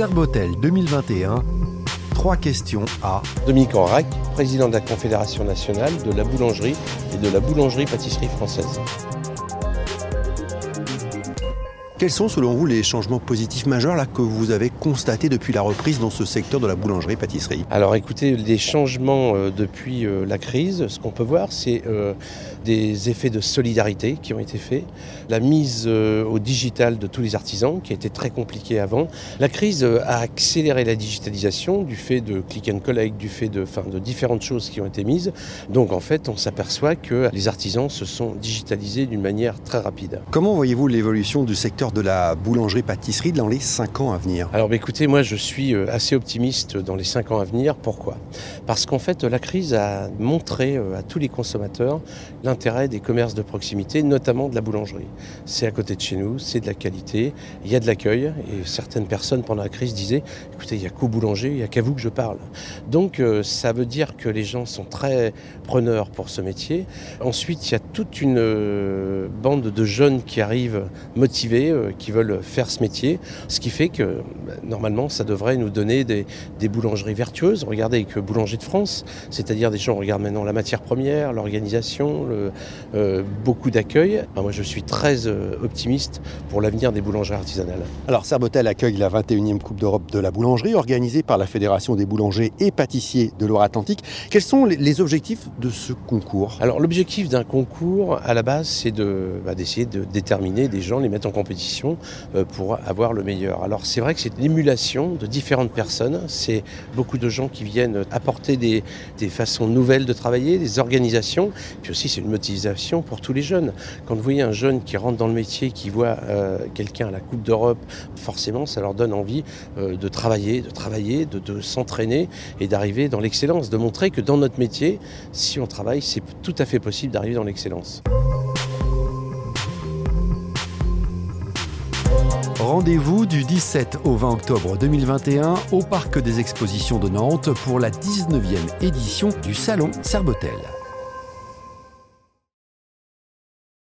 Serbotel 2021. Trois questions à Dominique Enrac, président de la Confédération nationale de la boulangerie et de la boulangerie-pâtisserie française. Quels sont selon vous les changements positifs majeurs là, que vous avez constatés depuis la reprise dans ce secteur de la boulangerie-pâtisserie Alors écoutez, les changements euh, depuis euh, la crise, ce qu'on peut voir, c'est euh, des effets de solidarité qui ont été faits, la mise au digital de tous les artisans qui a été très compliqué avant. La crise a accéléré la digitalisation du fait de click and collect, du fait de, de différentes choses qui ont été mises. Donc en fait, on s'aperçoit que les artisans se sont digitalisés d'une manière très rapide. Comment voyez-vous l'évolution du secteur de la boulangerie-pâtisserie dans les 5 ans à venir Alors bah, écoutez, moi je suis euh, assez optimiste dans les 5 ans à venir. Pourquoi? Parce qu'en fait la crise a montré euh, à tous les consommateurs l'intérêt des commerces de proximité, notamment de la boulangerie. C'est à côté de chez nous, c'est de la qualité, il y a de l'accueil et certaines personnes pendant la crise disaient écoutez, il n'y a qu'au boulanger, il n'y a qu'à vous que je parle. Donc euh, ça veut dire que les gens sont très preneurs pour ce métier. Ensuite, il y a toute une bande de jeunes qui arrivent motivés euh, qui veulent faire ce métier, ce qui fait que bah, normalement ça devrait nous donner des, boulangeries vertueuses. Regardez avec Boulanger de France, c'est-à-dire des gens regardent maintenant la matière première, l'organisation, euh, beaucoup d'accueil. moi je suis très euh, optimiste pour l'avenir des boulangeries artisanales. Alors Serbotel accueille la 21e Coupe d'Europe de la boulangerie organisée par la Fédération des boulangers et pâtissiers de Loire-Atlantique. Quels sont les objectifs de ce concours? Alors l'objectif d'un concours à la base c'est bah, d'essayer de déterminer des gens, les mettre en compétition euh, pour avoir le meilleur. Alors c'est vrai que c'est l'émulation de différentes personnes, c'est beaucoup de gens qui viennent apporter des, façons nouvelles de travailler, des organisations, puis aussi c'est une motivation pour tous les jeunes. Quand vous voyez un jeune qui rentre dans le métier, qui voit euh, quelqu'un à la Coupe d'Europe, forcément ça leur donne envie euh, de travailler, de travailler, de s'entraîner et d'arriver dans l'excellence, de montrer que dans notre métier, si on travaille, c'est tout à fait possible d'arriver dans l'excellence. Rendez-vous du 17 au 20 octobre 2021 au Parc des Expositions de Nantes pour la 19e édition du Salon Serbotel.